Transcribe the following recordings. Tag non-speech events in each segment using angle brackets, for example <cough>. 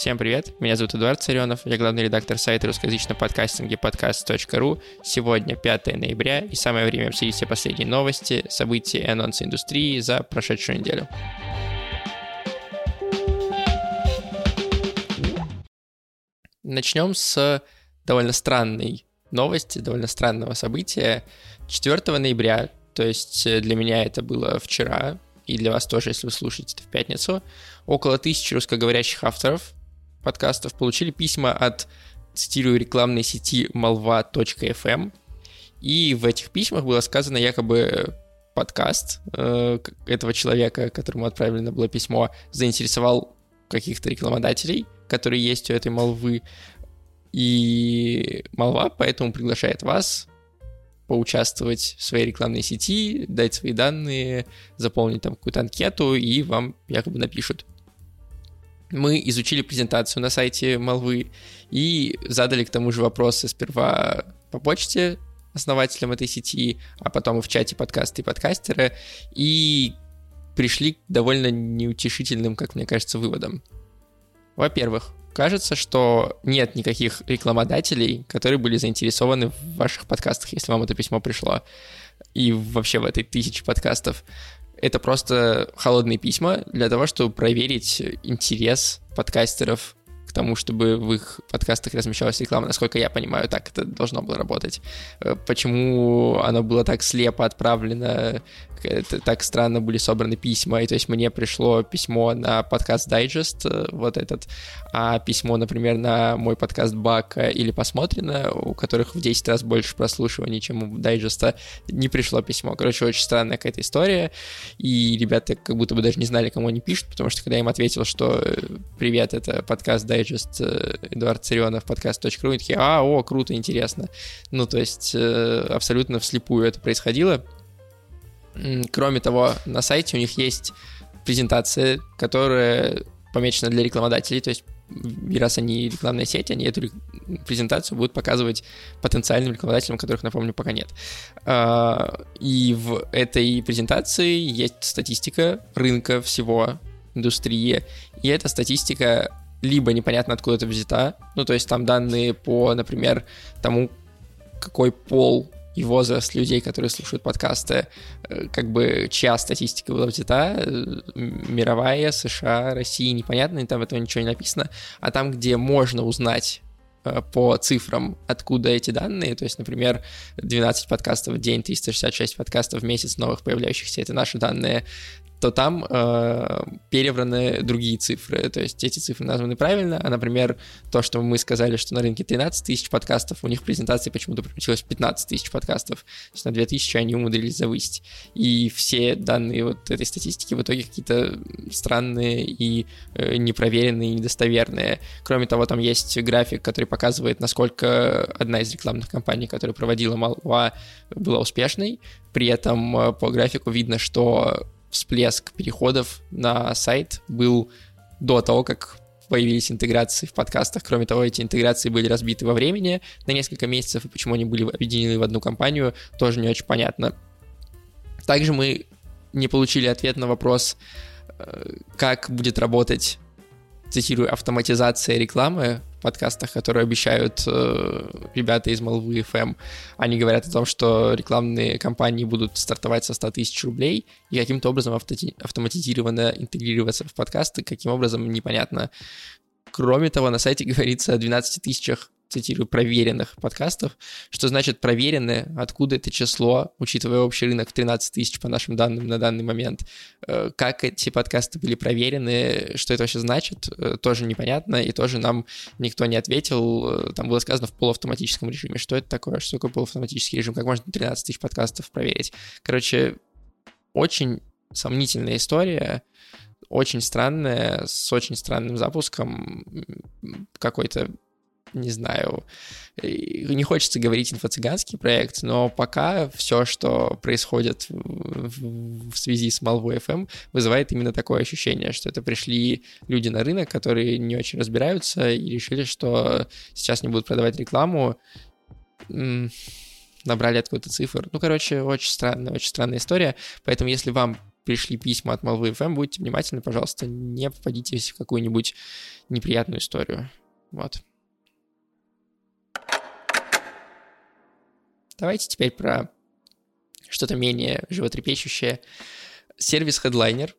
Всем привет, меня зовут Эдуард Царенов, я главный редактор сайта русскоязычного подкастинга подкаст.ру. Сегодня 5 ноября, и самое время обсудить все последние новости, события и анонсы индустрии за прошедшую неделю. Начнем с довольно странной новости, довольно странного события. 4 ноября, то есть для меня это было вчера, и для вас тоже, если вы слушаете это в пятницу, около тысячи русскоговорящих авторов подкастов получили письма от, цитирую, рекламной сети malva.fm, и в этих письмах было сказано якобы подкаст э, этого человека, которому отправлено было письмо, заинтересовал каких-то рекламодателей, которые есть у этой молвы, и молва поэтому приглашает вас поучаствовать в своей рекламной сети, дать свои данные, заполнить там какую-то анкету, и вам якобы напишут мы изучили презентацию на сайте Молвы и задали к тому же вопросы сперва по почте основателям этой сети, а потом и в чате подкасты и подкастеры, и пришли к довольно неутешительным, как мне кажется, выводам. Во-первых, кажется, что нет никаких рекламодателей, которые были заинтересованы в ваших подкастах, если вам это письмо пришло, и вообще в этой тысяче подкастов. Это просто холодные письма для того, чтобы проверить интерес подкастеров к тому, чтобы в их подкастах размещалась реклама. Насколько я понимаю, так это должно было работать. Э, почему оно было так слепо отправлено так странно были собраны письма, и то есть мне пришло письмо на подкаст Дайджест, э, вот этот, а письмо, например, на мой подкаст Бака или Посмотрено, у которых в 10 раз больше прослушиваний, чем у Дайджеста, не пришло письмо. Короче, очень странная какая-то история, и ребята как будто бы даже не знали, кому они пишут, потому что когда я им ответил, что э, «Привет, это подкаст Дайджест э, Эдуард Царионов, подкаст.ру», они такие «А, о, круто, интересно». Ну, то есть абсолютно вслепую это происходило, Кроме того, на сайте у них есть презентация, которая помечена для рекламодателей, то есть и раз они рекламная сеть, они эту презентацию будут показывать потенциальным рекламодателям, которых, напомню, пока нет. А, и в этой презентации есть статистика рынка всего индустрии, и эта статистика либо непонятно откуда это взята, ну, то есть там данные по, например, тому, какой пол и возраст людей, которые слушают подкасты, э, как бы чья статистика была взята, э, мировая, США, Россия, непонятно, и там этого ничего не написано, а там, где можно узнать э, по цифрам, откуда эти данные, то есть, например, 12 подкастов в день, 366 подкастов в месяц новых появляющихся, это наши данные, то там э, перебраны другие цифры. То есть эти цифры названы правильно, а, например, то, что мы сказали, что на рынке 13 тысяч подкастов, у них в презентации почему-то превратилось 15 тысяч подкастов. То есть на 2000 они умудрились завысить. И все данные вот этой статистики в итоге какие-то странные и э, непроверенные, и недостоверные. Кроме того, там есть график, который показывает, насколько одна из рекламных кампаний, которую проводила Малва, была успешной. При этом э, по графику видно, что всплеск переходов на сайт был до того, как появились интеграции в подкастах. Кроме того, эти интеграции были разбиты во времени на несколько месяцев, и почему они были объединены в одну компанию, тоже не очень понятно. Также мы не получили ответ на вопрос, э, как будет работать, цитирую, автоматизация рекламы подкастах, которые обещают э, ребята из Молвы FM. Они говорят о том, что рекламные кампании будут стартовать со 100 тысяч рублей и каким-то образом авто- автоматизированно интегрироваться в подкасты, каким образом непонятно. Кроме того, на сайте <laughs> говорится о 12 тысячах цитирую, проверенных подкастов. Что значит проверенные? Откуда это число, учитывая общий рынок 13 тысяч по нашим данным на данный момент? Э, как эти подкасты были проверены? Что это вообще значит? Э, тоже непонятно, и тоже нам никто не ответил. Э, там было сказано в полуавтоматическом режиме. Что это такое? Что такое полуавтоматический режим? Как можно 13 тысяч подкастов проверить? Короче, очень сомнительная история очень странная, с очень странным запуском, какой-то не знаю, не хочется говорить инфо-цыганский проект, но пока все, что происходит в, связи с Malvo FM, вызывает именно такое ощущение, что это пришли люди на рынок, которые не очень разбираются и решили, что сейчас не будут продавать рекламу, набрали откуда-то цифр. Ну, короче, очень странная, очень странная история. Поэтому, если вам пришли письма от Malvo FM, будьте внимательны, пожалуйста, не попадите в какую-нибудь неприятную историю. Вот. Давайте теперь про что-то менее животрепещущее. Сервис Headliner,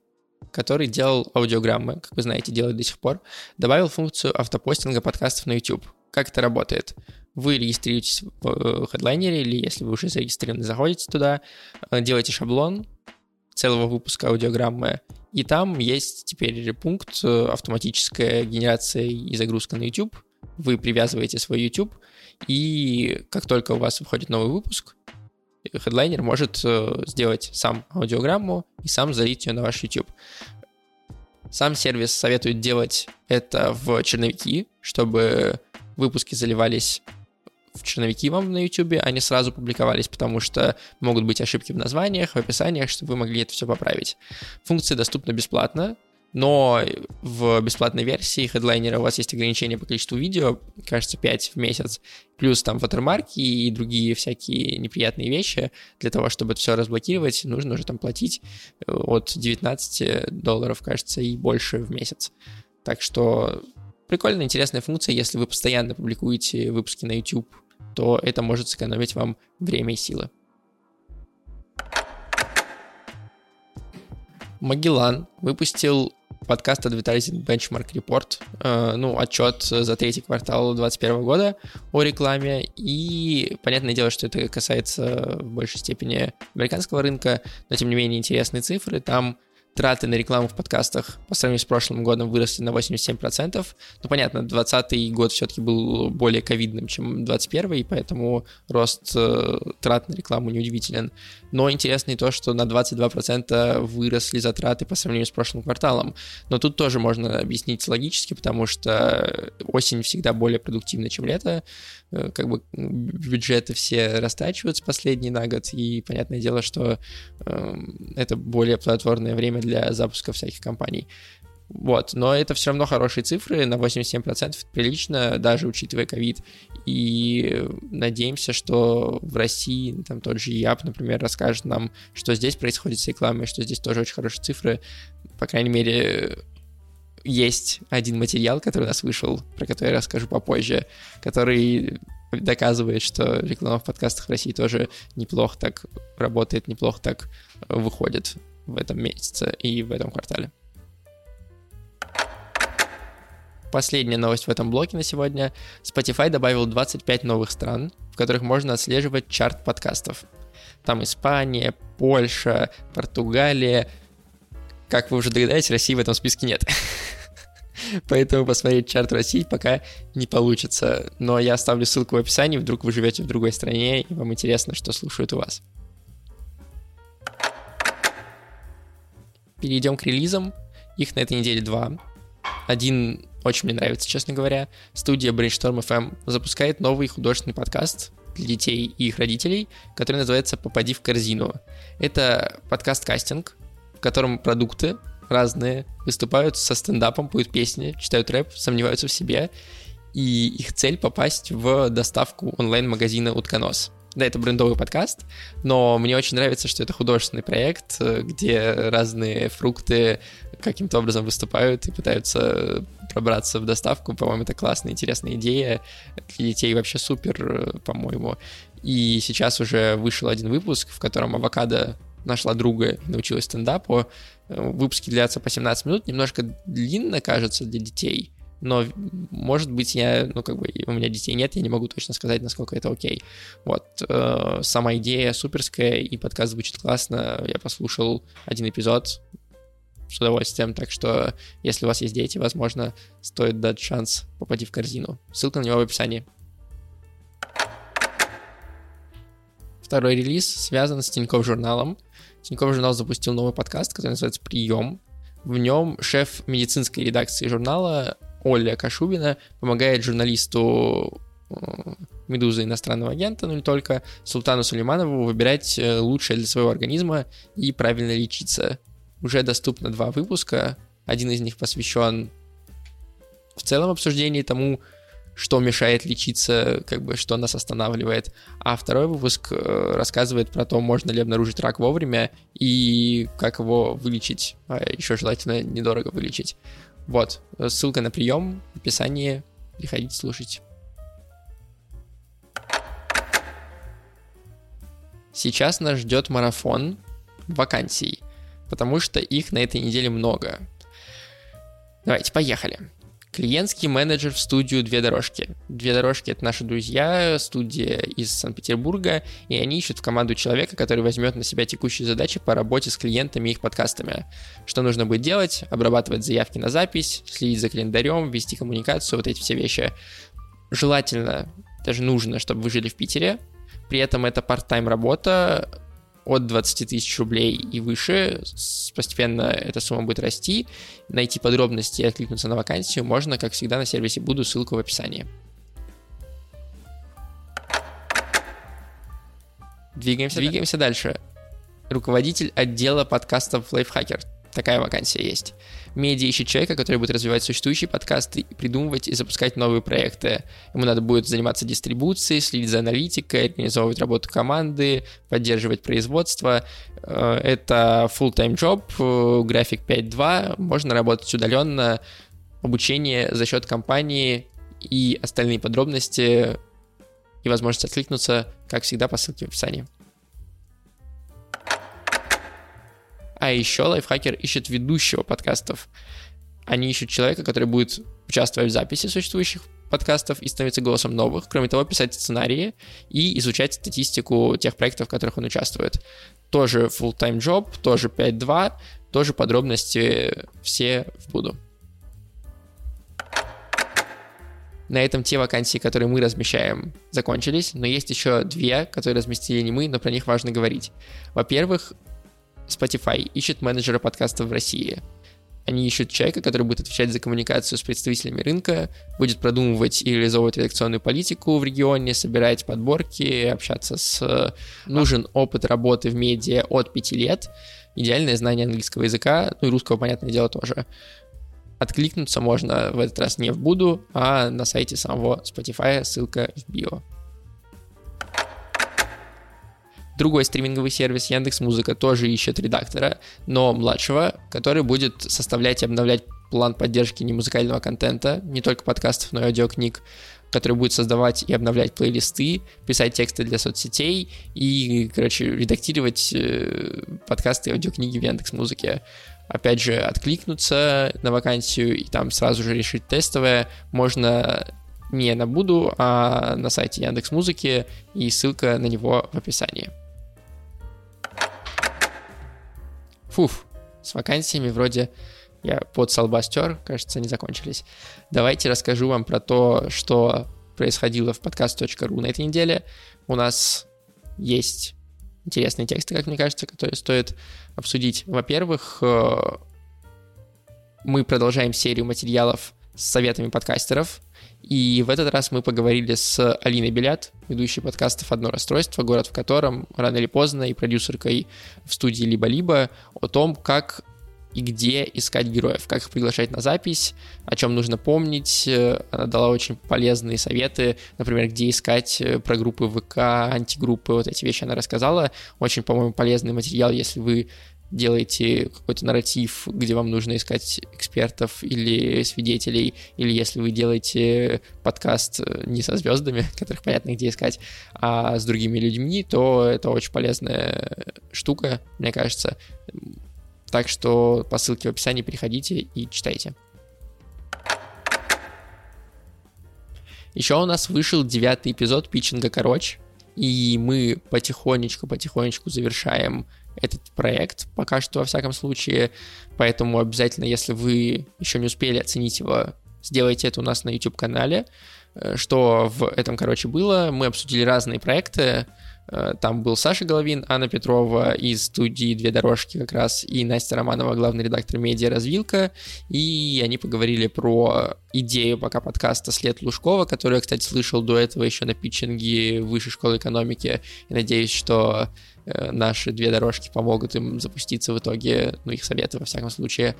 который делал аудиограммы, как вы знаете, делает до сих пор, добавил функцию автопостинга подкастов на YouTube. Как это работает? Вы регистрируетесь в э, Headliner, или если вы уже зарегистрированы, заходите туда, э, делаете шаблон целого выпуска аудиограммы, и там есть теперь пункт э, автоматическая генерация и загрузка на YouTube. Вы привязываете свой YouTube, и как только у вас выходит новый выпуск, хедлайнер может э, сделать сам аудиограмму и сам залить ее на ваш YouTube. Сам сервис советует делать это в черновики, чтобы выпуски заливались в черновики вам на YouTube, а не сразу публиковались, потому что могут быть ошибки в названиях, в описаниях, чтобы вы могли это все поправить. Функция доступна бесплатно, но в бесплатной версии хедлайнера у вас есть ограничение по количеству видео, кажется, 5 в месяц, плюс там ватермарки и другие всякие неприятные вещи. Для того, чтобы это все разблокировать, нужно уже там платить э, от 19 долларов, кажется, и больше в месяц. Так что прикольная, интересная функция. Если вы постоянно публикуете выпуски на YouTube, то это может сэкономить вам время и силы. Магеллан выпустил подкаст Advertising Benchmark Report, ну, отчет за третий квартал 2021 года о рекламе, и понятное дело, что это касается в большей степени американского рынка, но тем не менее интересные цифры, там траты на рекламу в подкастах по сравнению с прошлым годом выросли на 87%. Ну, понятно, 2020 год все-таки был более ковидным, чем 2021, и поэтому рост э, трат на рекламу неудивителен. Но интересно и то, что на 22% выросли затраты по сравнению с прошлым кварталом. Но тут тоже можно объяснить логически, потому что осень всегда более продуктивна, чем лето. Э, как бы бюджеты все растачиваются последний на год, и понятное дело, что э, это более плодотворное время для запуска всяких компаний. Вот, но это все равно хорошие цифры, на 87% прилично, даже учитывая ковид. И надеемся, что в России там тот же ЯП, например, расскажет нам, что здесь происходит с рекламой, что здесь тоже очень хорошие цифры. По крайней мере, есть один материал, который у нас вышел, про который я расскажу попозже, который доказывает, что реклама в подкастах в России тоже неплохо так работает, неплохо так выходит в этом месяце и в этом квартале. Последняя новость в этом блоке на сегодня. Spotify добавил 25 новых стран, в которых можно отслеживать чарт подкастов. Там Испания, Польша, Португалия, как вы уже догадаетесь, России в этом списке нет. <laughs> Поэтому посмотреть чарт России пока не получится. Но я оставлю ссылку в описании, вдруг вы живете в другой стране, и вам интересно, что слушают у вас. Перейдем к релизам. Их на этой неделе два. Один очень мне нравится, честно говоря. Студия Brainstorm FM запускает новый художественный подкаст для детей и их родителей, который называется «Попади в корзину». Это подкаст-кастинг, в котором продукты разные выступают со стендапом, поют песни, читают рэп, сомневаются в себе, и их цель попасть в доставку онлайн-магазина «Утконос». Да, это брендовый подкаст, но мне очень нравится, что это художественный проект, где разные фрукты каким-то образом выступают и пытаются пробраться в доставку. По-моему, это классная, интересная идея. Для детей вообще супер, по-моему. И сейчас уже вышел один выпуск, в котором авокадо нашла друга и научилась стендапу. Э, выпуски длятся по 17 минут, немножко длинно кажется для детей, но, может быть, я, ну, как бы, у меня детей нет, я не могу точно сказать, насколько это окей. Вот, э, сама идея суперская, и подкаст звучит классно, я послушал один эпизод с удовольствием, так что, если у вас есть дети, возможно, стоит дать шанс попади в корзину. Ссылка на него в описании. Второй релиз связан с Тинькофф журналом. Тинькофф журнал запустил новый подкаст, который называется «Прием». В нем шеф медицинской редакции журнала Оля Кашубина помогает журналисту э, «Медузы» иностранного агента, но не только, Султану Сулейманову выбирать э, лучшее для своего организма и правильно лечиться. Уже доступно два выпуска. Один из них посвящен в целом обсуждению тому, что мешает лечиться, как бы что нас останавливает. А второй выпуск э, рассказывает про то, можно ли обнаружить рак вовремя и как его вылечить, а еще желательно недорого вылечить. Вот, ссылка на прием в описании, приходите слушать. Сейчас нас ждет марафон вакансий, потому что их на этой неделе много. Давайте, поехали. Клиентский менеджер в студию «Две дорожки». «Две дорожки» — это наши друзья, студия из Санкт-Петербурга, и они ищут в команду человека, который возьмет на себя текущие задачи по работе с клиентами и их подкастами. Что нужно будет делать? Обрабатывать заявки на запись, следить за календарем, вести коммуникацию, вот эти все вещи. Желательно, даже нужно, чтобы вы жили в Питере, при этом это part-time работа, от 20 тысяч рублей и выше. Постепенно эта сумма будет расти. Найти подробности и откликнуться на вакансию можно, как всегда, на сервисе Буду, ссылка в описании. Двигаемся, Двигаемся дальше. Руководитель отдела подкастов Lifehacker. Такая вакансия есть. Медиа ищет человека, который будет развивать существующие подкасты, придумывать и запускать новые проекты. Ему надо будет заниматься дистрибуцией, следить за аналитикой, организовывать работу команды, поддерживать производство. Э, это full-time job, э, график 5.2, можно работать удаленно, обучение за счет компании и остальные подробности и возможность откликнуться, как всегда, по ссылке в описании. А еще лайфхакер ищет ведущего подкастов. Они ищут человека, который будет участвовать в записи существующих подкастов и становиться голосом новых. Кроме того, писать сценарии и изучать статистику тех проектов, в которых он участвует. Тоже full-time job, тоже 5.2, тоже подробности все в буду. На этом те вакансии, которые мы размещаем, закончились, но есть еще две, которые разместили не мы, но про них важно говорить. Во-первых, Spotify ищет менеджера подкастов в России. Они ищут человека, который будет отвечать за коммуникацию с представителями рынка, будет продумывать и реализовывать редакционную политику в регионе, собирать подборки, общаться с... Нужен опыт работы в медиа от 5 лет, идеальное знание английского языка, ну и русского, понятное дело, тоже. Откликнуться можно в этот раз не в Буду, а на сайте самого Spotify, ссылка в био. Другой стриминговый сервис Яндекс Музыка тоже ищет редактора, но младшего, который будет составлять и обновлять план поддержки немузыкального контента, не только подкастов, но и аудиокниг, который будет создавать и обновлять плейлисты, писать тексты для соцсетей и, короче, редактировать э, подкасты и аудиокниги в Яндекс Музыке. Опять же, откликнуться на вакансию и там сразу же решить тестовое можно не на Буду, а на сайте Яндекс Музыки, и ссылка на него в описании. Фуф, с вакансиями вроде я под стер, кажется, не закончились. Давайте расскажу вам про то, что происходило в подкаст.ру на этой неделе. У нас есть интересные тексты, как мне кажется, которые стоит обсудить. Во-первых, э, мы продолжаем серию материалов с советами подкастеров. И в этот раз мы поговорили с Алиной Белят, ведущей подкастов «Одно расстройство», город в котором рано или поздно и продюсеркой в студии «Либо-либо» о том, как и где искать героев, как их приглашать на запись, о чем нужно помнить. Она дала очень полезные советы, например, где искать э, про группы ВК, антигруппы, вот эти вещи она рассказала. Очень, по-моему, полезный материал, если вы делаете какой-то нарратив, где вам нужно искать экспертов или свидетелей, или если вы делаете подкаст э, не со звездами, <laughs> которых понятно где искать, а с другими людьми, то это очень полезная штука, мне кажется. Так что по ссылке в описании переходите и читайте. Еще у нас вышел девятый эпизод питчинга короче, и мы потихонечку-потихонечку завершаем этот проект, пока что, во всяком случае. Поэтому обязательно, если вы еще не успели оценить его, сделайте это у нас на YouTube-канале. Э, что в этом, короче, было? Мы обсудили разные проекты. Э, там был Саша Головин, Анна Петрова из студии «Две дорожки» как раз, и Настя Романова, главный редактор медиа «Развилка». И они поговорили про идею пока подкаста «След Лужкова», которую я, кстати, слышал до этого еще на питчинге Высшей школы экономики. И надеюсь, что наши две дорожки помогут им запуститься в итоге, ну, их советы, во всяком случае.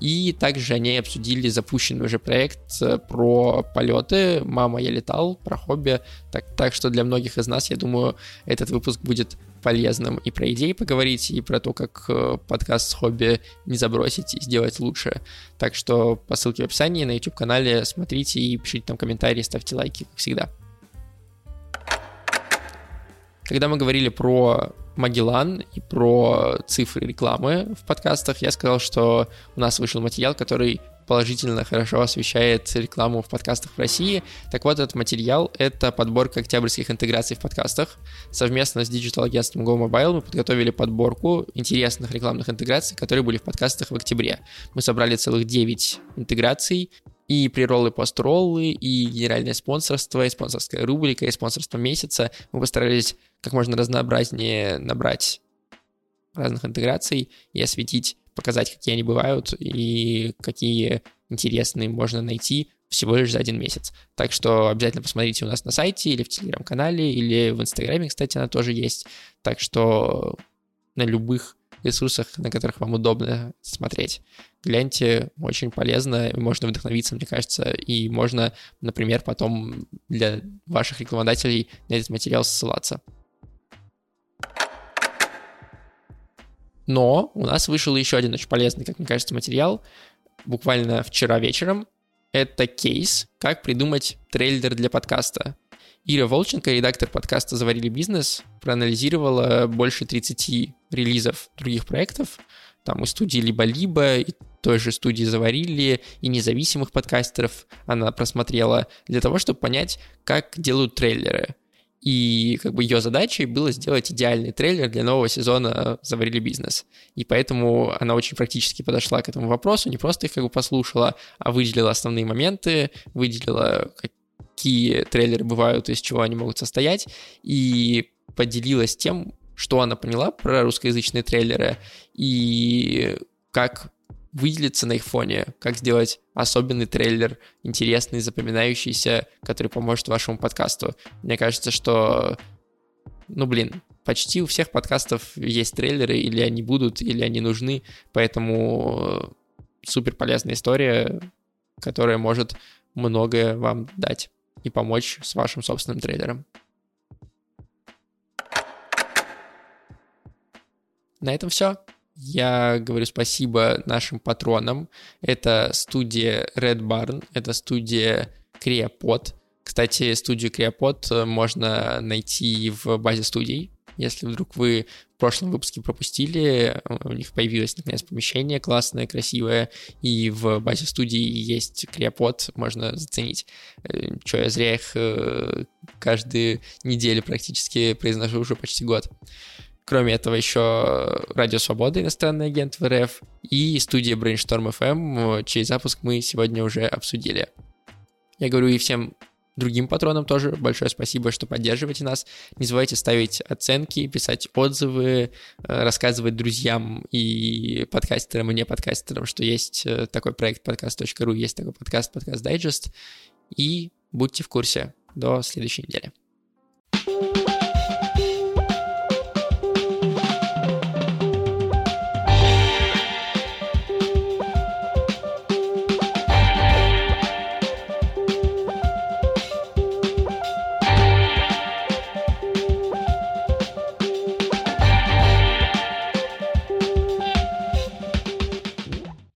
И также они обсудили запущенный уже проект э, про полеты «Мама, я летал», про хобби. Так, так что для многих из нас, я думаю, этот выпуск будет полезным и про идеи поговорить, и про то, как э, подкаст с хобби не забросить и сделать лучше. Так что по ссылке в описании на YouTube-канале смотрите и пишите там комментарии, ставьте лайки, как всегда. Когда мы говорили про Магеллан и про цифры рекламы в подкастах, я сказал, что у нас вышел материал, который положительно, хорошо освещает рекламу в подкастах в России. Так вот, этот материал — это подборка октябрьских интеграций в подкастах. Совместно с digital-агентством Go мы подготовили подборку интересных рекламных интеграций, которые были в подкастах в октябре. Мы собрали целых 9 интеграций, и pre-roll ы, post-roll ы, и генеральное спонсорство, и спонсорская рубрика, и спонсорство месяца. Мы постарались как можно разнообразнее набрать разных интеграций и осветить, показать, какие они бывают и какие интересные можно найти всего лишь за один месяц. Так что обязательно посмотрите у нас на сайте или в телеграм-канале, или в инстаграме, кстати, она тоже есть. Так что на любых ресурсах, на которых вам удобно смотреть. Гляньте, очень полезно, можно вдохновиться, мне кажется, и можно, например, потом для ваших рекламодателей на этот материал ссылаться. Но у нас вышел еще один очень полезный, как мне кажется, материал, буквально вчера вечером. Это кейс, как придумать трейлер для подкаста. Ира Волченко, редактор подкаста «Заварили бизнес», проанализировала больше 30 релизов других проектов, там и студии «Либо-либо», и той же студии «Заварили», и независимых подкастеров она просмотрела для того, чтобы понять, как делают трейлеры. И как бы ее задачей было сделать идеальный трейлер для нового сезона «Заварили бизнес». И поэтому она очень практически подошла к этому вопросу, не просто их как бы послушала, а выделила основные моменты, выделила, какие трейлеры бывают, из чего они могут состоять, и поделилась тем, что она поняла про русскоязычные трейлеры и как выделиться на их фоне, как сделать особенный трейлер, интересный, запоминающийся, который поможет вашему подкасту. Мне кажется, что, ну блин, почти у всех подкастов есть трейлеры, или они будут, или они нужны, поэтому супер полезная история, которая может многое вам дать и помочь с вашим собственным трейлером. На этом все. Я говорю спасибо нашим патронам. Это студия Red Barn, это студия Creapod. Кстати, студию Creapod можно найти в базе студий. Если вдруг вы в прошлом выпуске пропустили, у них появилось наконец помещение классное, красивое, и в базе студии есть криопод, можно заценить. Э, Че, я зря их э, каждую неделю практически произношу уже почти год. Кроме этого, еще Радио Свобода, иностранный агент в РФ, и студия Brainstorm FM, чей запуск мы сегодня уже обсудили. Я говорю и всем другим патронам тоже большое спасибо, что поддерживаете нас. Не забывайте ставить оценки, писать отзывы, э, рассказывать друзьям и подкастерам, и не подкастерам, что есть э, такой проект подкаст.ру, есть такой подкаст, подкаст Дайджест. И будьте в курсе. До следующей недели.